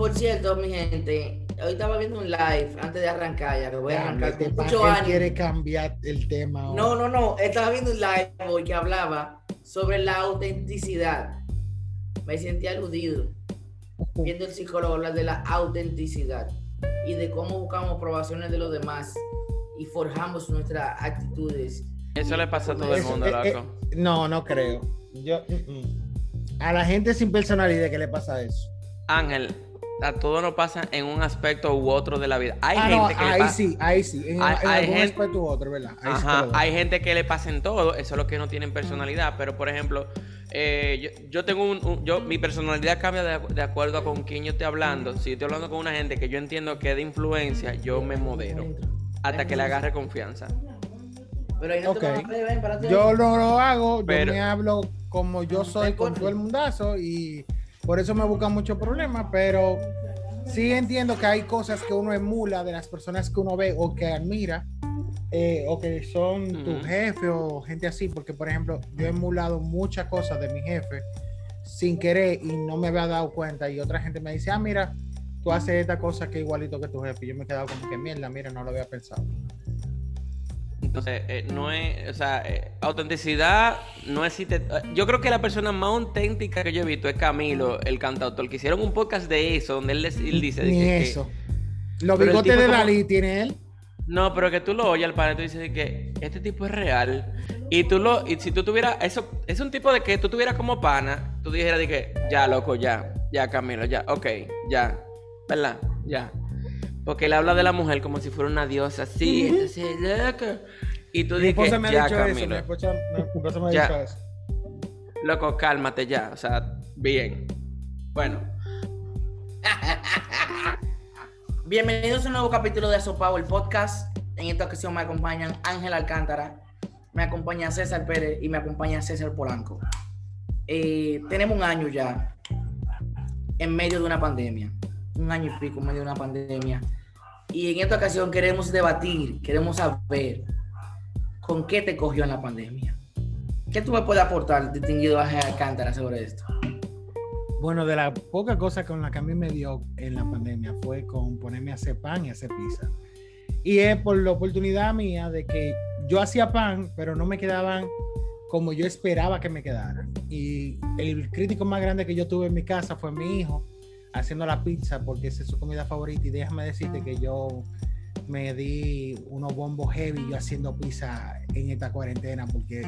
por cierto, mi gente, hoy estaba viendo un live antes de arrancar, ya que voy a arrancar con pa- mucho él ánimo. quiere cambiar el tema. ahora. No, no, no. Estaba viendo un live hoy que hablaba sobre la autenticidad. Me sentí aludido viendo el psicólogo hablar de la autenticidad y de cómo buscamos aprobaciones de los demás y forjamos nuestras actitudes. Eso le pasa a todo el mundo, eh, eh, loco. No, no creo. Yo, mm, mm. A la gente sin personalidad, ¿qué le pasa eso? Ángel, a todo nos pasa en un aspecto u otro de la vida. Hay Ah, no, gente que le ahí pasa. sí, ahí sí. En, Hay- en hay algún gente- aspecto u otro, ¿verdad? Ahí sí Ajá, doy. hay gente que le pasa en todo, eso es lo que no tienen personalidad, pero por ejemplo, eh, yo, yo tengo un, un- yo, mi personalidad cambia de, de acuerdo a con quién yo estoy hablando. Si yo estoy hablando con una gente que yo entiendo que es de influencia, yo me modero hasta que le agarre confianza. Pero ahí no Ok. te van a ver, ven, párate. Yo no lo hago, Pero- yo me hablo como yo soy con- todo el mundazo y por eso me buscan muchos problemas, pero sí entiendo que hay cosas que uno emula de las personas que uno ve o que admira eh, o que son tu Ujú. jefe o gente así, porque por ejemplo yo he emulado muchas cosas de mi jefe sin querer y no me había dado cuenta y otra gente me dice, ah, mira, tú haces esta cosa que es igualito que tu jefe y yo me he quedado como que mierda, mira, no lo había pensado. Entonces, eh, no es, o sea, eh, autenticidad no existe. Yo creo que la persona más auténtica que yo he visto es Camilo, el cantautor, que hicieron un podcast de eso, donde él, dice Ni que- que- eso. Los bigotes de como- Dalí tiene él. No, pero que tú lo oyes al y tú dices que este tipo es real. Y tú lo, y si tú tuvieras, eso, es un tipo de que tú tuvieras como pana, tú dijeras de que, ya, loco, ya, ya, Camilo, ya, ok, ya, ¿verdad? Ya. Porque él habla de la mujer como si fuera una diosa, loco. Y tú Mi dices, esposa me ha ya, dicho eso. Mi Camilo, esposa, mi esposa me ha Ya. dicho eso. loco, cálmate ya, o sea, bien. Bueno, Bienvenidos a un nuevo capítulo de Asopao, el podcast. En esta ocasión me acompañan Ángel Alcántara, me acompaña César Pérez y me acompaña César Polanco. Eh, tenemos un año ya en medio de una pandemia, un año y pico en medio de una pandemia. Y en esta ocasión queremos debatir, queremos saber con qué te cogió en la pandemia. ¿Qué tú me puedes aportar, distinguido Ángel Alcántara, sobre esto? Bueno, de la poca cosa con la que a mí me dio en la pandemia fue con ponerme a hacer pan y hacer pizza. Y es por la oportunidad mía de que yo hacía pan, pero no me quedaban como yo esperaba que me quedaran. Y el crítico más grande que yo tuve en mi casa fue mi hijo haciendo la pizza porque esa es su comida favorita. Y déjame decirte que yo me di unos bombos heavy yo haciendo pizza en esta cuarentena porque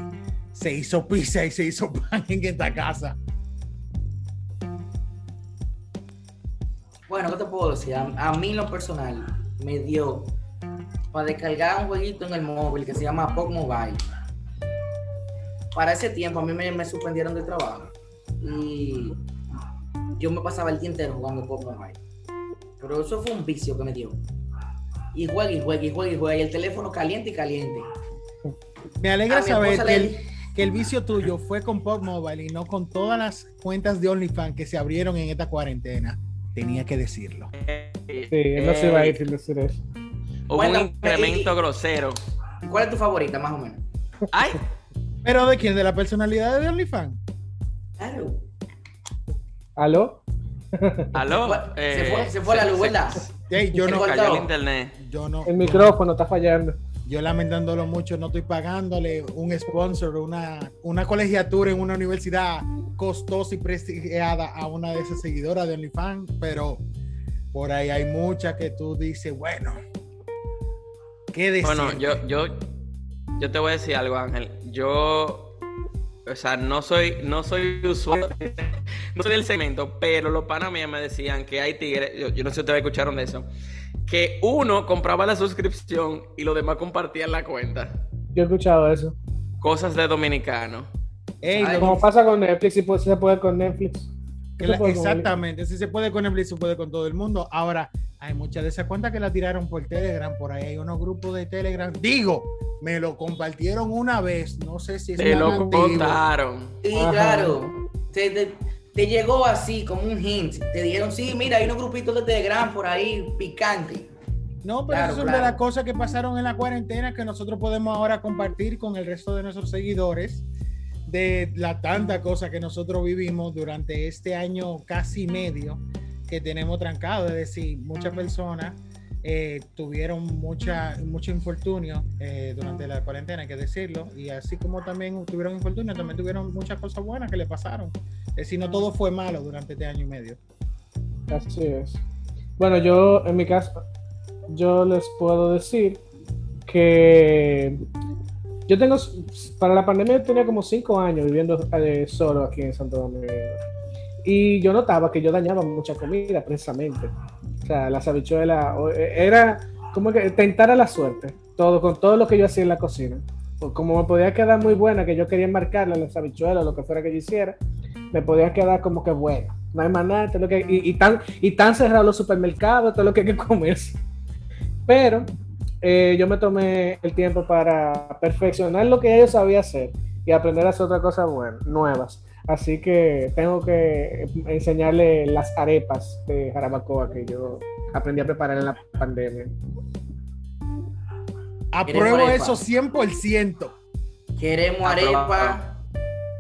se hizo pizza y se hizo pan en esta casa. Bueno, ¿qué te puedo decir? A, a mí lo personal me dio para descargar un jueguito en el móvil que se llama Pop Mobile. Para ese tiempo a mí me, me suspendieron del trabajo y yo me pasaba el día entero jugando Pop Mobile. Pero eso fue un vicio que me dio. Y juega y juega y juega y juega y el teléfono caliente y caliente. Me alegra A saber que le- el, que el vicio tuyo fue con Pop Mobile y no con todas las cuentas de OnlyFans que se abrieron en esta cuarentena. Tenía que decirlo. Sí, él no se iba a ir sin decir eso. hubo Bueno, un incremento y- grosero. ¿Cuál es tu favorita, más o menos? ¡Ay! ¿Pero de quién? ¿De la personalidad de OnlyFans? Claro. ¿Aló? ¿Aló? Se fue- se fue- se fue la luz, yo Se no, cayó el internet. yo no. El micrófono está fallando. Yo lamentándolo mucho, no estoy pagándole un sponsor, una, una colegiatura en una universidad costosa y prestigiada a una de esas seguidoras de OnlyFans, pero por ahí hay muchas que tú dices, bueno, ¿qué decir? Bueno, yo, yo, yo te voy a decir algo, Ángel. Yo, o sea, no soy, no soy usuario, no soy del segmento, pero los panas míos me decían que hay tigres, yo, yo no sé si ustedes escucharon de eso, que uno compraba la suscripción y los demás compartían la cuenta. Yo he escuchado eso. Cosas de dominicano. Ey, Ay, lo- Como pasa con Netflix, si se puede con Netflix. La- exactamente, si se puede con Netflix, se puede con todo el mundo. Ahora, hay muchas de esas cuentas que la tiraron por Telegram, por ahí hay unos grupos de Telegram. Digo, me lo compartieron una vez, no sé si es Te lo antiguo. contaron. Sí, Ajá. claro. Te, te- te llegó así, como un hint. Te dijeron, sí, mira, hay unos grupitos de Telegram por ahí, picante. No, pero Claro, esas son claro. de las cosas que pasaron en la cuarentena que nosotros podemos ahora compartir con el resto de nuestros seguidores de la tanta cosa que nosotros vivimos durante este año casi medio que tenemos trancado, es decir, muchas personas eh, tuvieron mucha, mucho infortunio eh, durante la cuarentena, hay que decirlo, y así como también tuvieron infortunio, también tuvieron muchas cosas buenas que le pasaron. Es decir, no todo fue malo durante este año y medio. Así es. Bueno, yo en mi caso, yo les puedo decir que yo tengo, para la pandemia tenía como cinco años viviendo eh, solo aquí en Santo Domingo. Y yo notaba que yo dañaba mucha comida precisamente. O sea, las habichuelas, eh, era como que tentar a la suerte, todo, con todo lo que yo hacía en la cocina. Como me podía quedar muy buena, que yo quería marcarle las habichuelas, lo que fuera que yo hiciera, me podía quedar como que buena. No hay más nada, es lo que, y, y tan, y tan cerrados los supermercados, todo lo que hay que comerse. Pero eh, yo me tomé el tiempo para perfeccionar lo que yo sabía hacer y aprender a hacer otras cosas buenas, nuevas. Así que tengo que enseñarle las arepas de jarabacoa que yo aprendí a preparar en la pandemia. Apruebo eso 100%. Queremos Aprobado. arepa.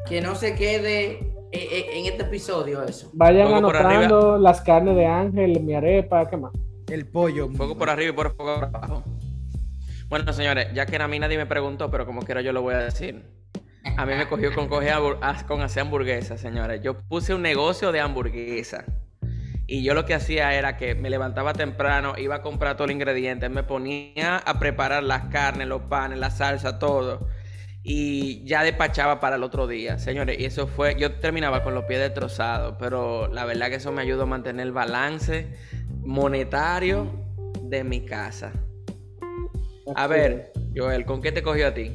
Que no se quede en este episodio eso. Vayan Fuego anotando las carnes de ángel, mi arepa, ¿qué más? El pollo. Fuego por arriba y por fuego por abajo. Bueno, señores, ya que a mí nadie me preguntó, pero como quiera yo lo voy a decir. A mí me cogió con, coger con hacer hamburguesas, señores. Yo puse un negocio de hamburguesa. Y yo lo que hacía era que me levantaba temprano, iba a comprar todo el ingrediente, me ponía a preparar las carnes, los panes, la salsa, todo. Y ya despachaba para el otro día, señores. Y eso fue, yo terminaba con los pies destrozados, pero la verdad que eso me ayudó a mantener el balance monetario de mi casa. A ver, Joel, ¿con qué te cogió a ti?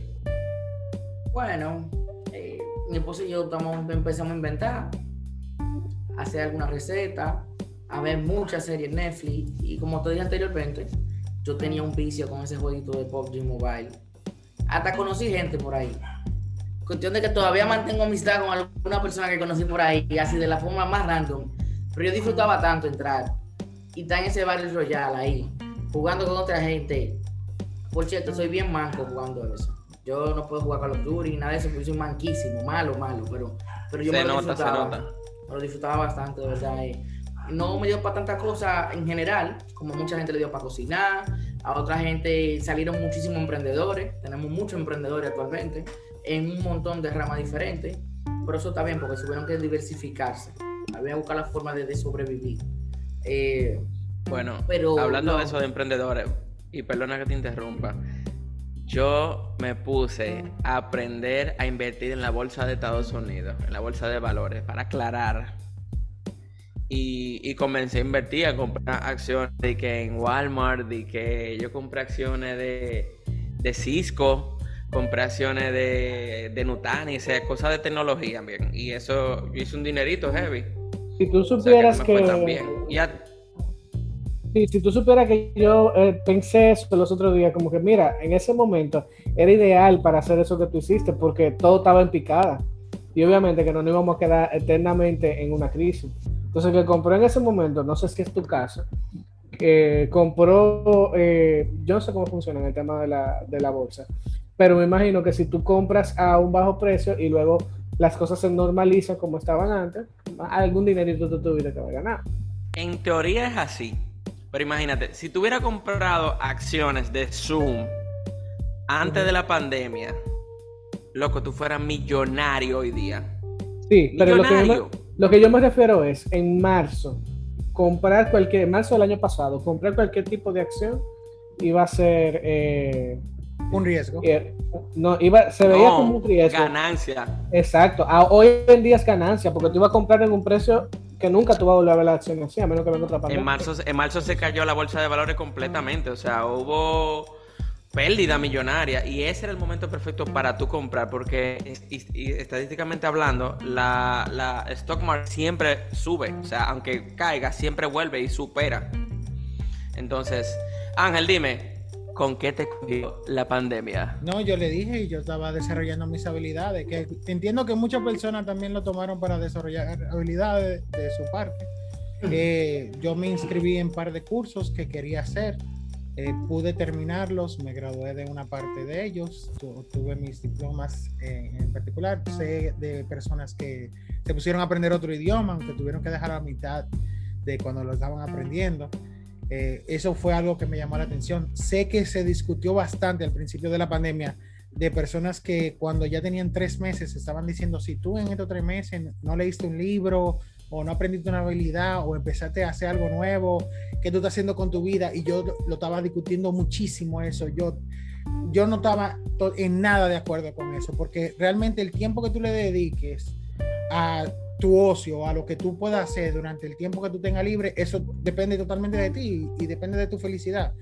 Bueno, eh, mi esposo y yo empezamos a inventar, a hacer alguna receta, a ver muchas series Netflix. Y como te dije anteriormente, yo tenía un vicio con ese jueguito de PUBG Mobile. Hasta conocí gente por ahí. Cuestión de que todavía mantengo amistad con alguna persona que conocí por ahí, así de la forma más random. Pero yo disfrutaba tanto entrar y estar en ese Battle Royale ahí, jugando con otra gente. Por cierto, soy bien manco jugando eso. Yo no puedo jugar Call of Duty ni nada de eso porque soy manquísimo, malo, malo, pero, pero yo se me lo nota, se disfrutaba. nota. Me lo disfrutaba bastante, de verdad. eh. No me dio para tantas cosas en general, como mucha gente le dio para cocinar, a otra gente salieron muchísimos emprendedores, tenemos muchos emprendedores actualmente, en un montón de ramas diferentes, pero eso está bien porque tuvieron que diversificarse, había que buscar la forma de, de sobrevivir. Eh, Bueno, Pero hablando no. de eso de emprendedores, y perdona que te interrumpa, yo me puse a aprender a invertir en la bolsa de Estados Unidos, en la bolsa de valores, para aclarar. Y, y comencé a invertir, a comprar acciones de que en Walmart, de que yo compré acciones de, de Cisco, compré acciones de, de Nutanix, eh, cosas de tecnología, bien. Y eso, yo hice un dinerito heavy. Si tú O sea, supieras que, fue tan bien. Y a- Sí, si tú supieras que yo eh, pensé eso los otros días, como que mira, en ese momento era ideal para hacer eso que tú hiciste porque todo estaba en picada y obviamente que no nos íbamos a quedar eternamente en una crisis. Entonces, que compró en ese momento, no sé si es tu caso, que compró, eh, yo no sé cómo funciona en el tema de la, de la bolsa, pero me imagino que si tú compras a un bajo precio y luego las cosas se normalizan como estaban antes, algún dinerito tú tuviste que haber ganado. En teoría es así. Pero imagínate, si tú hubieras comprado acciones de Zoom antes de la pandemia, loco, tú fueras millonario hoy día. Sí, pero lo que, yo me, lo que yo me refiero es en marzo, comprar cualquier, en marzo del año pasado, comprar cualquier tipo de acción iba a ser, eh, Un riesgo. eh, no, iba, se veía No, como un riesgo. Ganancia. Exacto, A- hoy en día es ganancia, porque tú ibas a comprar en un precio que nunca tú vas a volver a ver la acción así, a menos que venga otra pandemia. En marzo, en marzo se cayó la bolsa de valores completamente. O sea, hubo pérdida millonaria. Y ese era el momento perfecto para tú comprar. Porque es- y- y estadísticamente hablando, la, la stock market siempre sube. O sea, aunque caiga, siempre vuelve y supera. Entonces, Ángel, dime, ¿con qué te cogió la pandemia? No, yo le dije y yo estaba desarrollando mis habilidades, que entiendo que muchas personas también lo tomaron para desarrollar habilidades de su parte. Eh, yo me inscribí en un par de cursos que quería hacer, eh, pude terminarlos, me gradué de una parte de ellos, tu- tuve mis diplomas eh, en particular, sé de personas que se pusieron a aprender otro idioma, aunque tuvieron que dejar a mitad de cuando lo estaban aprendiendo. Eh, eso fue algo que me llamó la atención. Sé que se discutió bastante al principio de la pandemia de personas que cuando ya tenían tres meses estaban diciendo, si tú en estos tres meses no leíste un libro o no aprendiste una habilidad o empezaste a hacer algo nuevo, ¿qué tú estás haciendo con tu vida? Y yo lo estaba discutiendo muchísimo eso. Yo, yo no estaba en nada de acuerdo con eso, porque realmente el tiempo que tú le dediques a tu ocio, a lo que tú puedas hacer durante el tiempo que tú tengas libre, eso depende totalmente de ti y depende de tu felicidad.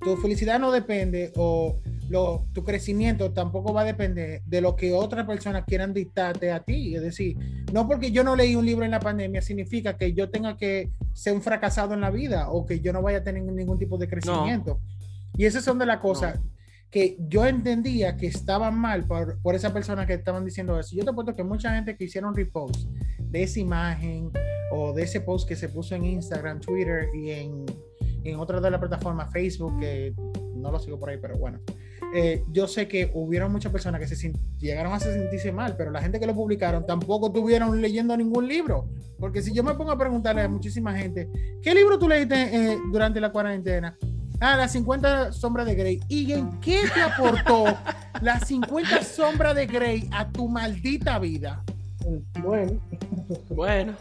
Tu felicidad no depende o tu crecimiento tampoco va a depender de lo que otras personas quieran dictarte a ti. Es decir, no porque yo no leí un libro en la pandemia significa que yo tenga que ser un fracasado en la vida o que yo no vaya a tener ningún tipo de crecimiento. Y esas son de las cosas que yo entendía que estaban mal por, por esas personas que estaban diciendo eso. Yo te apuesto que mucha gente que hicieron repost de esa imagen o de ese post que se puso en Instagram, Twitter y en, en otra de las plataformas, Facebook, que no lo sigo por ahí, pero bueno. Eh, yo sé que hubieron muchas personas que se llegaron a sentirse mal, pero la gente que lo publicaron tampoco estuvieron leyendo ningún libro. Porque si yo me pongo a preguntarle a muchísima gente, ¿qué libro tú leíste eh, durante la cuarentena? Ah, las 50 sombras de Grey. ¿Y en qué te aportó las 50 sombras de Grey a tu maldita vida? Bueno. Bueno.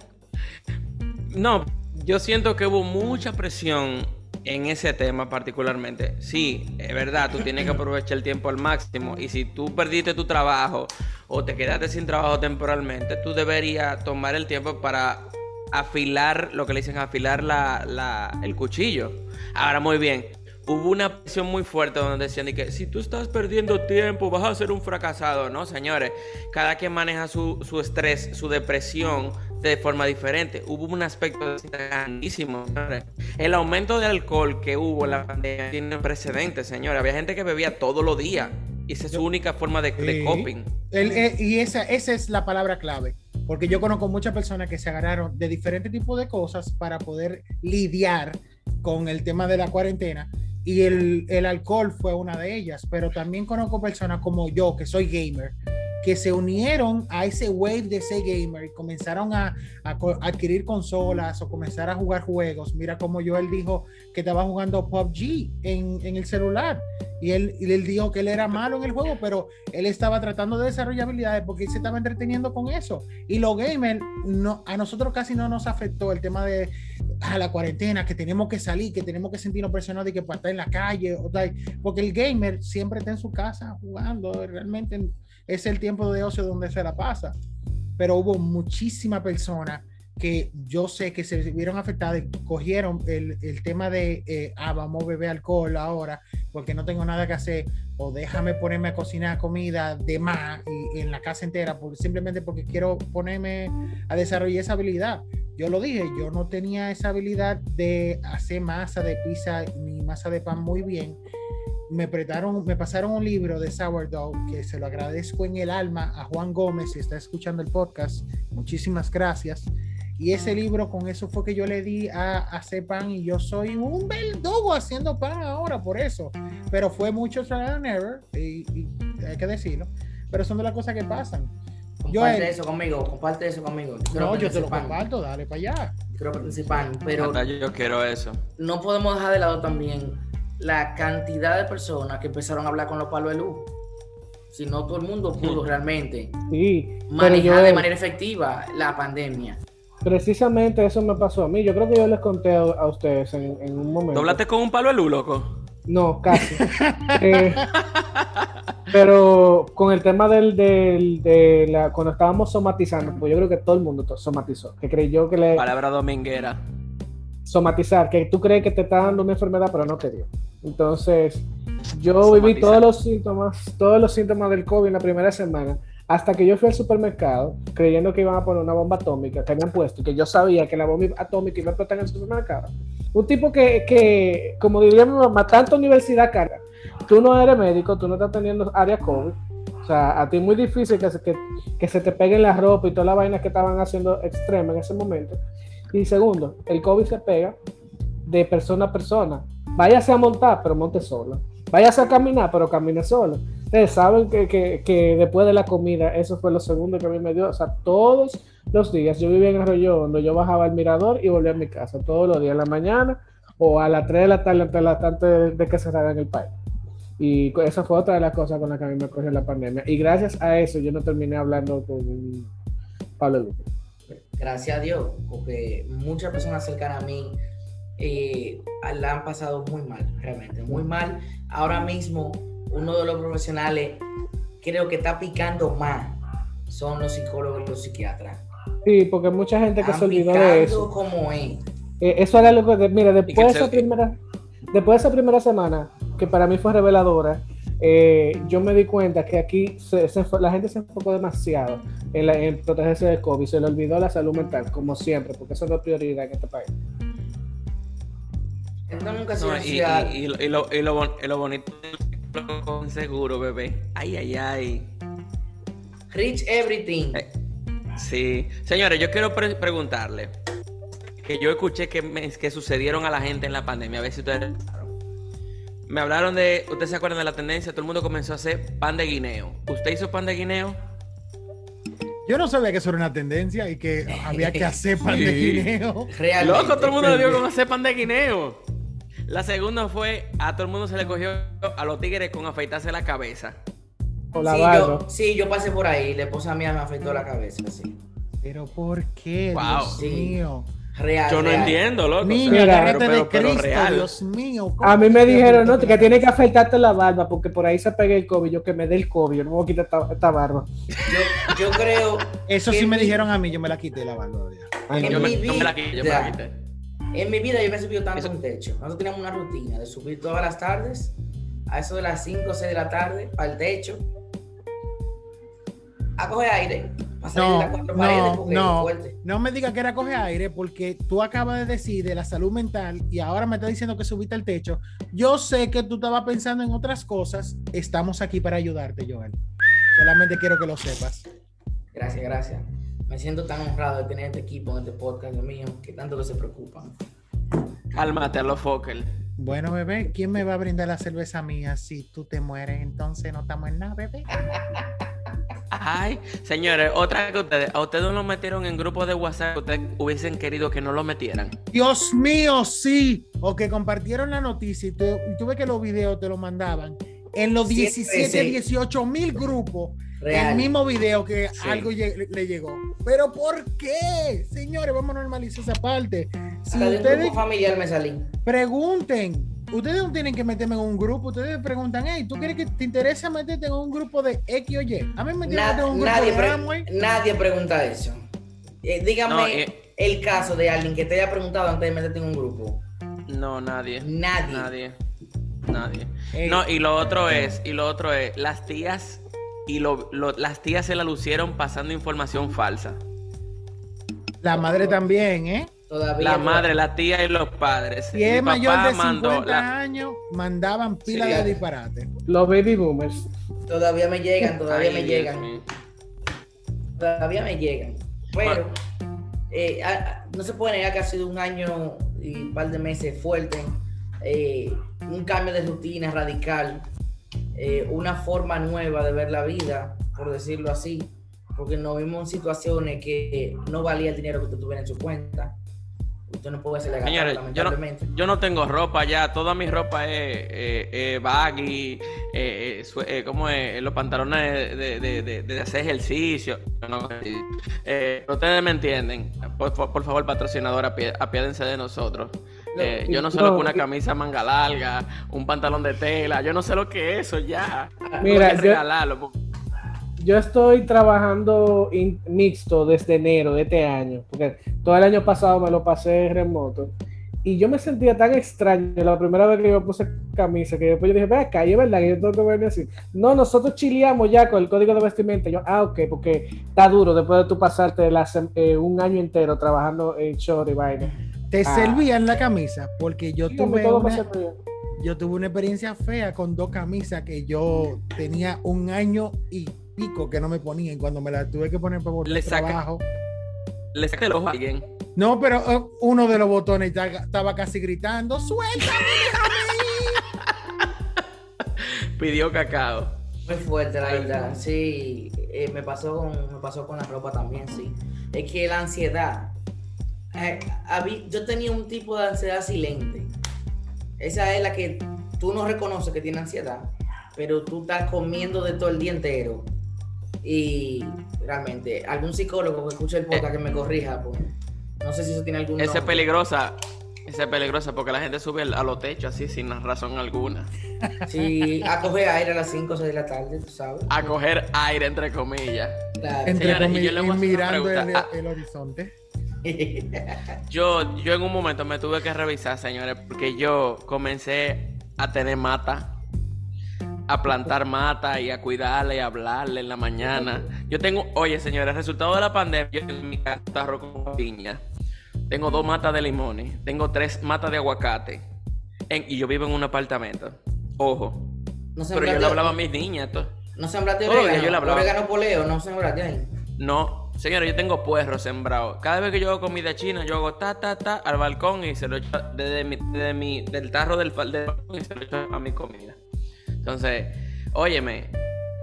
No, yo siento que hubo mucha presión en ese tema particularmente, sí, es verdad, tú tienes que aprovechar el tiempo al máximo y si tú perdiste tu trabajo o te quedaste sin trabajo temporalmente, tú deberías tomar el tiempo para afilar, lo que le dicen afilar la, el cuchillo. Ahora, muy bien, hubo una presión muy fuerte donde decían que si tú estás perdiendo tiempo vas a ser un fracasado, ¿no, señores? Cada quien maneja su, su estrés, su depresión de forma diferente. Hubo un aspecto grandísimo, señores. El aumento de alcohol que hubo en la pandemia tiene precedentes, señores. Había gente que bebía todos los días. Y esa es su única forma de, coping. Eh, y esa, esa es la palabra clave. Porque yo conozco muchas personas que se agarraron de diferentes tipos de cosas para poder lidiar con el tema de la cuarentena. Y el, el alcohol fue una de ellas. Pero también conozco personas como yo, que soy gamer, que se unieron a ese wave de ese gamer y comenzaron a, adquirir consolas o comenzar a jugar juegos. Mira como Joel dijo que estaba jugando PUBG en, en el celular y él, y él dijo que él era malo en el juego, pero él estaba tratando de desarrollar habilidades porque él se estaba entreteniendo con eso. Y los gamers, no, a nosotros casi no nos afectó el tema de a la cuarentena, que tenemos que salir, que tenemos que sentirnos presionados y que para estar en la calle, porque el gamer siempre está en su casa jugando, realmente es el tiempo de ocio donde se la pasa. Pero hubo muchísimas personas que yo sé que se vieron afectadas cogieron el, el tema de, eh, ah, vamos a beber alcohol ahora porque no tengo nada que hacer, o déjame ponerme a cocinar comida de más y, en la casa entera, por, simplemente porque quiero ponerme a desarrollar esa habilidad. Yo lo dije, yo no tenía esa habilidad de hacer masa de pizza ni masa de pan muy bien me prestaron, me pasaron un libro de Sourdough que se lo agradezco en el alma a Juan Gómez, si está escuchando el podcast. Muchísimas gracias. Y ese libro, con eso fue que yo le di a, hacer pan y yo soy un verdugo haciendo pan ahora por eso. Pero fue mucho trial and error, y, hay que decirlo. Pero son de las cosas que pasan. Comparte eso conmigo, comparte eso conmigo. no, yo te lo comparto, dale para allá. Quiero participar, pero... Yo quiero eso. No podemos dejar de lado también la cantidad de personas que empezaron a hablar con los palos de luz. Si no todo el mundo pudo realmente manejar de manera efectiva la pandemia. Precisamente eso me pasó a mí. Yo creo que yo les conté a, ustedes en, un momento. ¿Doblaste con un palo de luz, loco? No, casi. Eh, pero con el tema del, de la, cuando estábamos somatizando, pues yo creo que todo el mundo somatizó, que creyó que le... Palabra dominguera. Somatizar, que tú crees que te está dando una enfermedad, pero no te dio. Entonces, yo viví todos los síntomas, todos los síntomas del COVID en la primera semana, hasta que yo fui al supermercado creyendo que iban a poner una bomba atómica que habían puesto, que yo sabía que la bomba atómica iba a explotar en el supermercado. Un tipo que, que como diría mi mamá, tanto universidad carga. Tú no eres médico, tú no estás teniendo área COVID. O sea, a ti es muy difícil que se, que, se te peguen la ropa y todas las vainas que estaban haciendo extrema en ese momento. Y segundo, el COVID se pega de persona a persona. Váyase a montar, pero monte solo. Váyase a caminar, pero camine solo. Ustedes saben que, que, que, después de la comida, eso fue lo segundo que a mí me dio. O sea, todos los días, yo vivía en Arroyo Hondo, yo bajaba al mirador y volvía a mi casa todos los días, en la mañana o a las 3 de la tarde, antes, antes de, de que cerraran el país. Y esa fue otra de las cosas con las que a mí me cogió la pandemia. Y gracias a eso yo no terminé hablando con Pablo Luque. Gracias a Dios, porque muchas personas cercanas a mí eh, la han pasado muy mal, realmente, muy mal. Ahora mismo, uno de los profesionales creo que está picando más son los psicólogos y los psiquiatras. Sí, porque mucha gente que se olvidó de eso. como es. Eh, eso era lo que, mira, después de esa primera, después de esa primera semana, que para mí fue reveladora, eh, yo me di cuenta que aquí se, se, la gente se enfocó demasiado en, la, en protegerse del COVID, se le olvidó la salud mental, como siempre, porque eso no es prioridad en este país. Esto nunca No, y, y, y, lo, y, lo, y, lo, bonito con seguro, bebé. Ay, ay, ay. Rich everything. Eh, sí. Señores, yo quiero pre preguntarle que yo escuché que, me, que sucedieron a la gente en la pandemia. A ver si ustedes me hablaron de, ¿ustedes se acuerdan de la tendencia? Todo el mundo comenzó a hacer pan de guineo. ¿Usted hizo pan de guineo? Yo no sabía que eso era una tendencia y que había que hacer pan sí. de guineo. Realmente. Loco, todo el mundo le dio cómo hacer pan de guineo. La segunda fue, a todo el mundo se le cogió a los tigres con afeitarse la cabeza. O la sí, yo, sí, yo pasé por ahí. La esposa mía me afeitó la cabeza, sí. Pero ¿por qué? Wow. Dios sí. Real, yo no real. entiendo, loco. Niño, Mira, pero, pero, pero, pero Cristo, real. Dios mío. A mí me dijeron, no, que tienes que afeitarte la barba porque por ahí se pega el COVID. Yo que me dé el COVID, yo no me voy a quitar esta, esta barba. Yo, yo creo. Eso sí me mi... dijeron a mí, yo me la quité la barba. Ay, yo, en me, mi vida, yo me la quité, yo me la quité. En mi vida yo me he subido tanto Eso. un techo. Nosotros teníamos una rutina de subir todas las tardes, a eso de las 5 o 6 de la tarde, al techo, a coger aire. No, no, no, no me digas que era coger aire porque tú acabas de decir de la salud mental y ahora me estás diciendo que subiste al techo. Yo sé que tú estabas pensando en otras cosas. Estamos aquí para ayudarte, Joel. Solamente quiero que lo sepas. Gracias, gracias. Me siento tan honrado de tener este equipo en este podcast, mío, que tanto que se preocupan. Cálmate a los Fokker. Bueno, bebé, ¿quién me va a brindar la cerveza mía si tú te mueres? Entonces no estamos en nada, bebé. Ay, señores, otra que ustedes, a ustedes no lo metieron en grupos de WhatsApp, ustedes hubiesen querido que no lo metieran. Dios mío, sí. O que compartieron la noticia y, tú, y tú ves que los videos te lo mandaban en los 17, sí, 18 mil grupos. Real. El mismo video que sí. algo le, le, llegó. Pero ¿por qué? Señores, vamos a normalizar esa parte. Si Hasta ustedes familiar me salí. Pregunten. Ustedes no tienen que meterme en un grupo. Ustedes preguntan, hey, ¿tú quieres que te interesa meterte en un grupo de X o Y? A mí me Na en un grupo nadie, de pre Amway. nadie pregunta eso. Eh, dígame no, eh, el caso de alguien que te haya preguntado antes de meterte en un grupo. No, nadie. Nadie. Nadie. Nadie. Eh. No, y lo otro es, y lo otro es, las tías y lo, lo, las tías se la lucieron pasando información falsa. La madre también, ¿eh? Todavía la madre, la tía y los padres. Si es mayor de 50 la... años, mandaban pila sí, de disparate. Los baby boomers. Todavía me llegan, todavía Ay, me llegan. Todavía me llegan. Pero eh, a, no se puede negar que ha sido un año y un par de meses fuerte. Eh, un cambio de rutina radical. Eh, una forma nueva de ver la vida, por decirlo así. Porque nos vimos en situaciones que no valía el dinero que usted tuviera en su cuenta usted no puede ser legal. Señores, yo no, yo no, tengo ropa ya, toda mi ropa es eh, eh, baggy, eh, eh como es, los pantalones de, de, de, de hacer ejercicio. No, ustedes me entienden. Por, por, por favor, patrocinador, apiádense de nosotros. Eh, yo no sé lo que una camisa manga larga, un pantalón de tela, yo no sé lo que es eso ya. Mira, yo, regalarlo. Yo estoy trabajando in, mixto desde enero de este año, porque todo el año pasado me lo pasé remoto. Y yo me sentía tan extraño la primera vez que yo puse camisa, que después yo dije, ve acá, es verdad que yo tengo que venir así. No, nosotros chileamos ya con el código de vestimenta. Yo, ah, ok, porque está duro después de tú pasarte la, eh, un año entero trabajando en short y vaina. ¿Te ah. servían la camisa? Porque yo sí, tuve una, yo tuve una experiencia fea con dos camisas que yo tenía un año y pico que no me ponía y cuando me las tuve que poner para volver trabajo. Le saqué el ojo a alguien. No, pero uh, uno de los botones ya estaba casi gritando, ¡suéltame, Pidió cacao. Muy fuerte, la verdad. Sí, eh, me, pasó con, me pasó con la ropa también, sí. Es que la ansiedad. eh, habí- yo tenía un tipo de ansiedad silente. Esa es la que tú no reconoces que tiene ansiedad, pero tú estás comiendo de todo el día entero. Y realmente, algún psicólogo que escuche el podcast que me corrija, pues. No sé si eso tiene algún. Esa es peligrosa. Esa es peligrosa porque la gente sube a los techos así sin razón alguna. Sí, a coger aire a las 5 o 6 de la tarde, tú sabes. A coger aire, entre comillas. Claro. Entre Señores, y comi- yo le voy a y mirando el, el horizonte. Yo, yo en un momento me tuve que revisar, señores, porque yo comencé a tener mata, a plantar mata y a cuidarla y a hablarle en la mañana. Yo tengo, oye, señores, resultado de la pandemia, yo en mi catarro con piña. Tengo dos matas de limones, tengo tres matas de aguacate. en- y yo vivo en un apartamento. Ojo. No Pero yo le hablaba a mis niñas. to- No sembraste orégano. yo le hablaba. Orégano poleo, no sembraste ahí. No, señores, yo tengo puerros sembrados. Cada vez que yo hago comida china, yo hago ta, ta, ta al balcón y se lo echo desde mi, desde mi- del tarro del, del balcón y se lo echo a mi comida. Entonces, óyeme,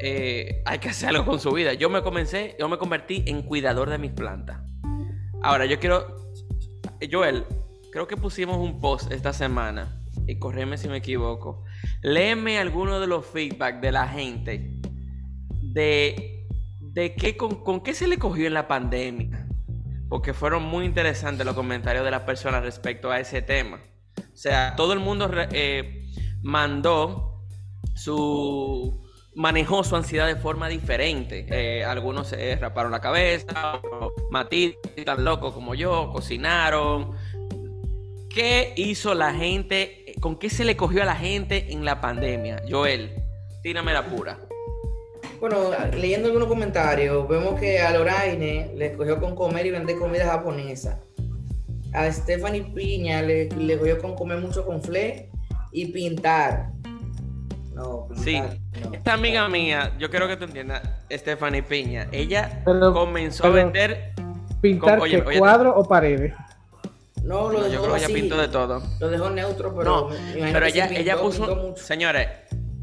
eh, hay que hacer algo con su vida. Yo me comencé, yo me convertí en cuidador de mis plantas. Ahora, yo quiero, Joel, creo que pusimos un post esta semana, y correme si me equivoco. Léeme alguno de los feedback de la gente de, de qué, con, con qué se le cogió en la pandemia. Porque fueron muy interesantes los comentarios de las personas respecto a ese tema. O sea, todo el mundo eh, mandó su. manejó su ansiedad de forma diferente. Eh, algunos se raparon la cabeza, otros Mati, tan locos como yo, cocinaron. ¿Qué hizo la gente? ¿Con qué se le cogió a la gente en la pandemia? Joel, tírame la pura. Bueno, leyendo algunos comentarios, vemos que a Loraine le cogió con comer y vender comida japonesa. A Stephanie Piña le, le cogió con comer mucho conflé y pintar. No, Sí, pintar. no. esta amiga mía, yo quiero que tú entiendas, Stephanie Piña, ella Pero- comenzó pero- a vender. ¿Pintar Oye, qué, oye, cuadro o paredes? No, lo No, dejó yo creo que ella así. pintó de todo. Lo dejó neutro, pero. No, pero sí ella, pintó, ella puso. mucho. Señores,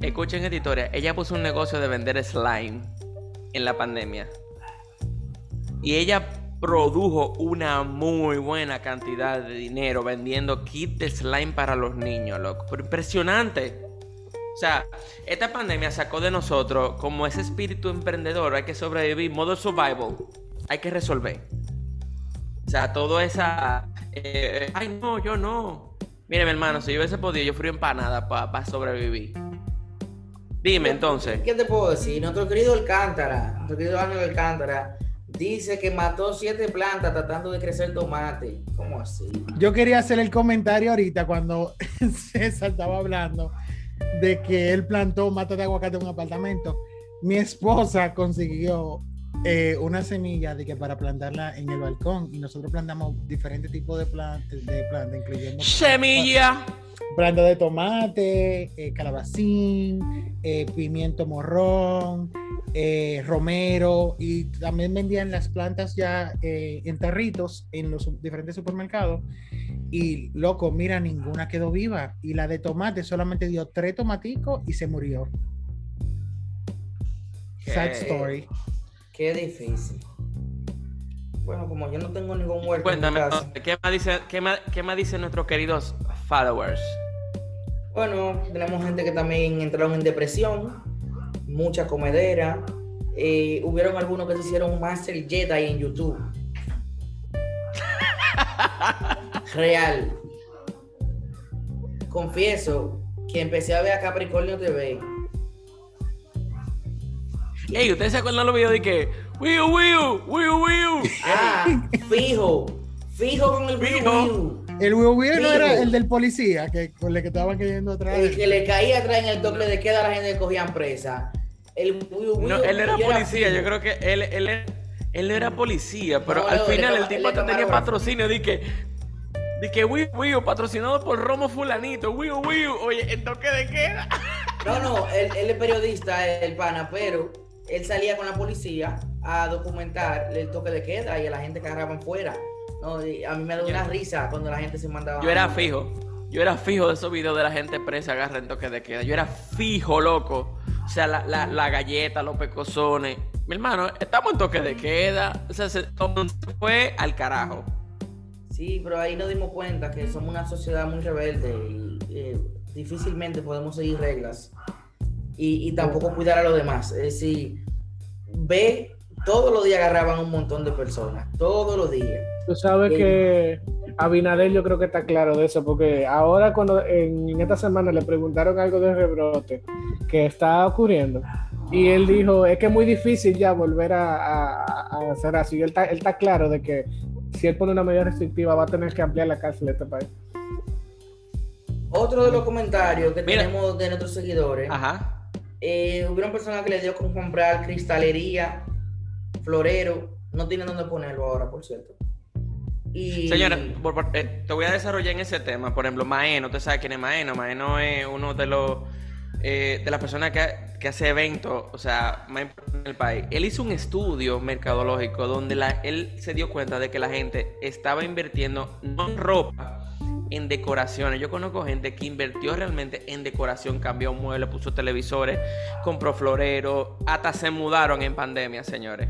escuchen esta historia. Ella puso un negocio de vender slime en la pandemia. Y ella produjo una muy buena cantidad de dinero vendiendo kits de slime para los niños, loco. Pero impresionante. O sea, esta pandemia sacó de nosotros como ese espíritu emprendedor, hay que sobrevivir, modo survival, hay que resolver. O sea, todo esa... eh, ay, no, yo no. Mire, mi hermano, si yo hubiese podido, yo fui empanada para sobrevivir. Dime entonces. ¿Qué te puedo decir? Nuestro querido Alcántara, nuestro querido Ángel Alcántara, dice que mató siete plantas tratando de crecer tomate. ¿Cómo así? Yo quería hacer el comentario ahorita cuando César estaba hablando de que él plantó mata de aguacate en un apartamento. Mi esposa consiguió eh, una semilla de que para plantarla en el balcón y nosotros plantamos diferentes tipos de plantas, de plantas incluyendo Semilla. planta de tomate, eh, calabacín, eh, pimiento morrón, romero y también vendían las plantas ya en tarritos en los diferentes supermercados. Y loco, mira, ninguna quedó viva. Y la de tomate solamente dio tres tomaticos y se murió. Sad story. Qué difícil. Bueno, como yo no tengo ningún en mi Cuéntame, casa, ¿qué más, dice, qué, más, ¿qué más dicen nuestros queridos followers? Bueno, tenemos gente que también entraron en depresión, mucha comedera. eh, hubieron algunos que se hicieron un Master Jedi en YouTube. Real. Confieso que empecé a ver a Capricornio TV. Ey, ¿ustedes se acuerdan los videos de que Wiu, Wiu, Wiu, Wiu? Ah, fijo. Fijo con el Wii Fijo. Wii. El huevo no Fijo. era el del policía que con el que estaban cayendo atrás. El que le caía atrás en el toque de queda a la gente que cogían presa. El Wii Wii. No, él era policía, yo creo que él, él, era- él no era policía, pero No, al no, final el tipo hasta tenía patrocinio, de que, de que Wiu, Wiu, patrocinado por Romo Fulanito, Wiu, Wiu, oye, en toque de queda. No, no, él, él es periodista, el pana, pero él salía con la policía a documentar el toque de queda y a la gente que agarraban fuera. No, y a mí me da una risa cuando la gente se mandaba. Yo era fijo, Yo era fijo de esos videos de la gente presa agarra en toque de queda. Yo era fijo, loco. O sea, la, la, la galleta, los pecosones. Mi hermano, estamos en toque de queda. O sea, se, todo fue al carajo. Sí, pero ahí nos dimos cuenta que somos una sociedad muy rebelde y eh, difícilmente podemos seguir reglas y, y tampoco cuidar a los demás. Es decir, ve, todos los días agarraban un montón de personas, todos los días. Tú sabes Sí. que Abinader yo creo que está claro de eso, porque ahora cuando en, en esta semana le preguntaron algo de rebrote que está ocurriendo, y él dijo, es que es muy difícil ya volver a, a- a hacer así. Y él está, él está claro de que si él pone una medida restrictiva va a tener que ampliar la cárcel de este país. Otro de los comentarios que Mira. tenemos de nuestros seguidores, Ajá. eh, hubieron personas que le dio con comprar cristalería, florero, no tienen dónde ponerlo ahora, por cierto. Y Señora, por- por- eh, te voy a desarrollar en ese tema. Por ejemplo, Maeno, ¿usted sabe quién es Maeno? Maeno es uno de los eh, de las personas que, que hace eventos, o sea, más importantes en el país. Él hizo un estudio mercadológico donde la- él se dio cuenta de que la gente estaba invirtiendo no en ropa, en decoraciones. Yo conozco gente que invirtió realmente en decoración, cambió muebles, puso televisores, compró floreros, hasta se mudaron en pandemia, señores.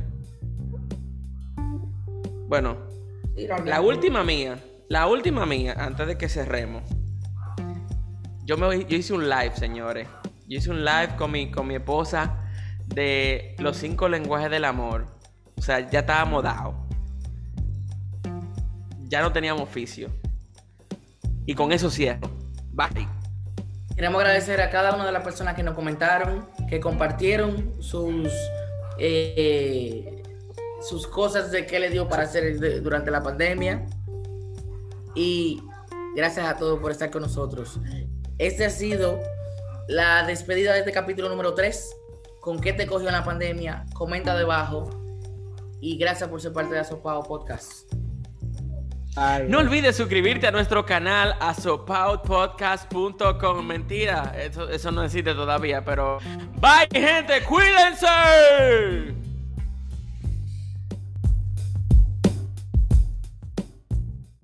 Bueno, sí, la última mía, la última mía, antes de que cerremos. Yo, me, yo hice un live, señores. Yo hice un live con mi, con mi esposa de los cinco lenguajes del amor. O sea, ya estábamos dados. Ya no teníamos oficio. Y con eso cierro. Bye. Queremos agradecer a cada una de las personas que nos comentaron, que compartieron sus eh, sus cosas de qué le dio para hacer de- durante la pandemia. Y gracias a todos por estar con nosotros. Este ha sido la despedida de este capítulo número 3. ¿Con qué te cogió en la pandemia? Comenta debajo. Y gracias por ser parte de Asopado Podcast. Ay, No olvides suscribirte a nuestro canal asopautpodcast.com. Mentira, eso, eso no existe todavía, pero... Bye, gente, cuídense.